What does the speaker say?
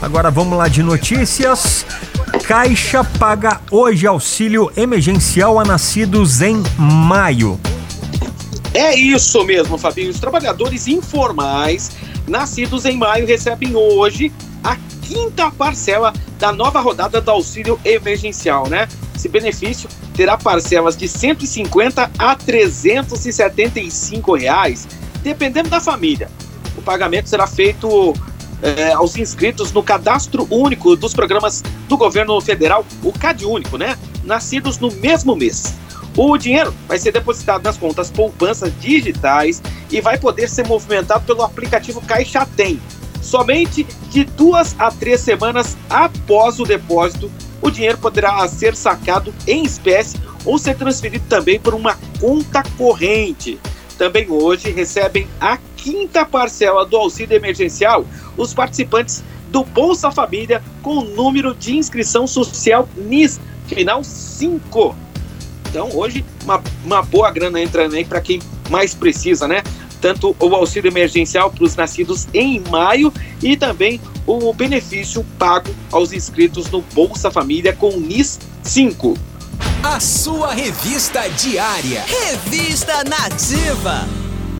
Agora vamos lá de notícias. Caixa paga hoje auxílio emergencial a nascidos em maio. É isso mesmo, Fabinho. Os trabalhadores informais nascidos em maio recebem hoje a quinta parcela da nova rodada do auxílio emergencial, né? Esse benefício terá parcelas de 150 a 375 reais, dependendo da família. O pagamento será feito é, aos inscritos no cadastro único dos programas do governo federal, o CAD único, né? Nascidos no mesmo mês. O dinheiro vai ser depositado nas contas poupanças digitais e vai poder ser movimentado pelo aplicativo Caixa Tem. Somente de duas a três semanas após o depósito, o dinheiro poderá ser sacado em espécie ou ser transferido também por uma conta corrente. Também hoje recebem a quinta parcela do auxílio emergencial os participantes do Bolsa Família com o número de inscrição social NIS, final 5. Então, hoje, uma, uma boa grana entrando aí para quem mais precisa, né? Tanto o auxílio emergencial para os nascidos em maio e também o benefício pago aos inscritos no Bolsa Família com NIS 5. A sua revista diária. Revista Nativa.